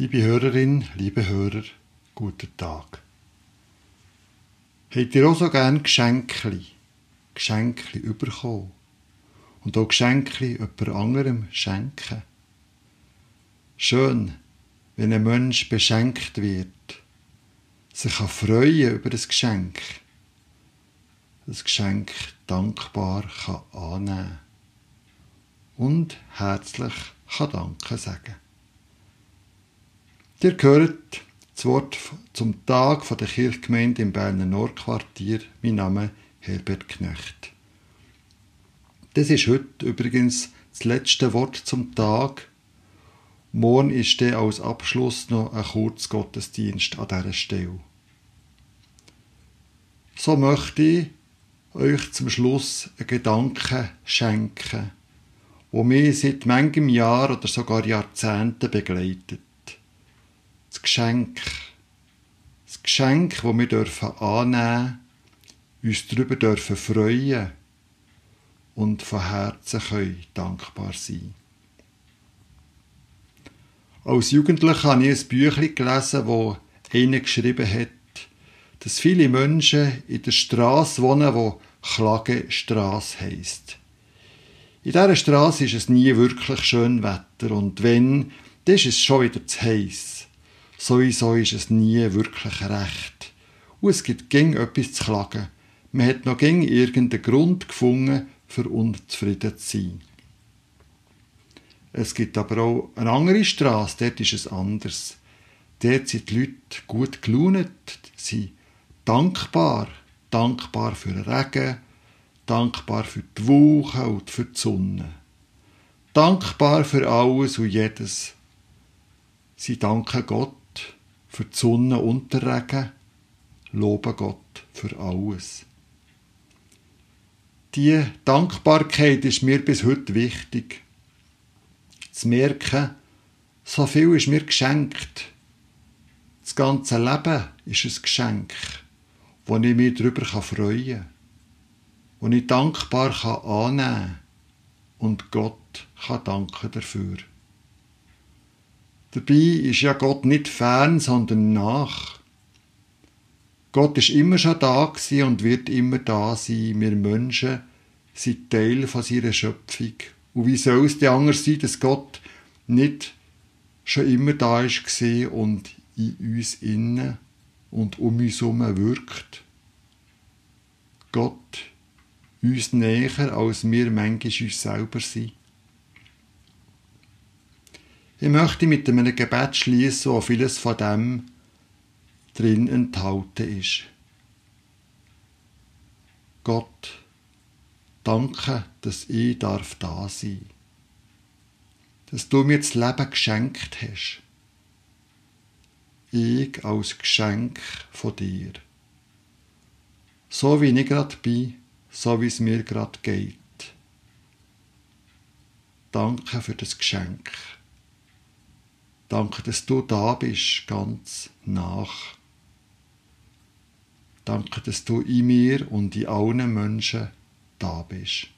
Liebe Hörerin, liebe Hörer, guten Tag. Habt ihr auch so gern Geschenkli? Geschenkli überkommen? Und auch Geschenkli jemand anderem schenken? Schön, wenn ein Mensch beschenkt wird, sich kann freuen über das Geschenk, das Geschenk dankbar kann annehmen und herzlich kann Danke sagen. Ihr hört das Wort zum Tag der Kirchgemeinde im Berner Nordquartier. Mein Name ist Herbert Knecht. Das ist heute übrigens das letzte Wort zum Tag. Morgen ist dann als Abschluss noch ein Kurzgottesdienst an dieser Stelle. So möchte ich euch zum Schluss einen Gedanken schenken, wo mich seit manchem Jahr oder sogar Jahrzehnten begleitet das Geschenk. Das Geschenk, das wir dürfen annehmen uns darüber dürfen freuen und von Herzen können dankbar sein. Als Jugendlicher habe ich ein Büchlein gelesen, wo einer geschrieben hat, dass viele Menschen in der Straße wohnen, wo Klagestraße heisst. In dieser Straße ist es nie wirklich schön Wetter und wenn, dann ist es schon wieder zu heiß. Sowieso ist es nie wirklich recht. Und es gibt gäng etwas zu klagen. Man hat noch gäng irgendeinen Grund gefunden, für unzufrieden zu sein. Es gibt aber auch eine andere Straße, dort ist es anders. Dort sind die Leute gut gelaunt, sie dankbar, dankbar für den Regen, dankbar für die Woche und für die Sonne. Dankbar für alles und jedes. Sie danken Gott für die Sonne und den Regen, loben Gott für alles. Die Dankbarkeit ist mir bis heute wichtig. Zu merken, so viel ist mir geschenkt. Das ganze Leben ist ein Geschenk, wo ich mich darüber freuen kann, wo ich dankbar annehmen kann und Gott kann danken dafür. Dabei ist ja Gott nicht fern, sondern nach. Gott ist immer schon da und wird immer da sein. Wir Menschen sind Teil von seiner Schöpfung. Und wie soll es denn anders sein, dass Gott nicht schon immer da ist und in uns innen und um uns herum wirkt? Gott uns näher, als wir manchmal uns selber sind. Ich möchte mit einem Gebet schließen, wo vieles von dem drin enthalten ist. Gott, danke, dass ich darf da sein dass du mir das Leben geschenkt hast. Ich als Geschenk von dir. So wie ich gerade bin, so wie es mir gerade geht. Danke für das Geschenk. Danke, dass du da bist, ganz nach. Danke, dass du in mir und in allen Menschen da bist.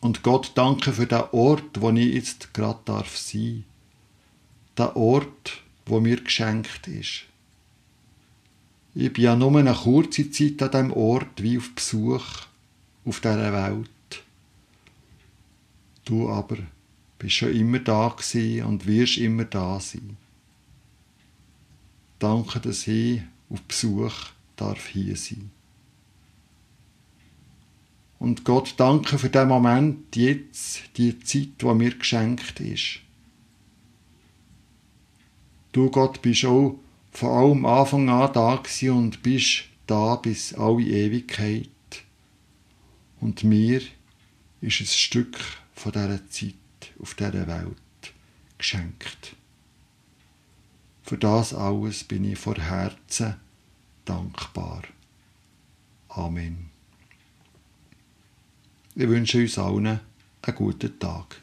Und Gott, danke für den Ort, wo ich jetzt gerade darf sein. Der Ort, wo mir geschenkt ist. Ich bin ja nur eine kurze Zeit an diesem Ort wie auf Besuch auf dieser Welt. Du aber bist schon immer da und wirst immer da sein. Danke, dass ich auf Besuch darf hier sein. Und Gott danke für den Moment jetzt, die Zeit, die mir geschenkt ist. Du Gott bist auch von allem Anfang an da und bist da bis alle Ewigkeit. Und mir ist ein Stück von dieser Zeit auf dieser Welt geschenkt. Für das alles bin ich vor Herzen dankbar. Amen. Ich wünsche uns allen einen guten Tag.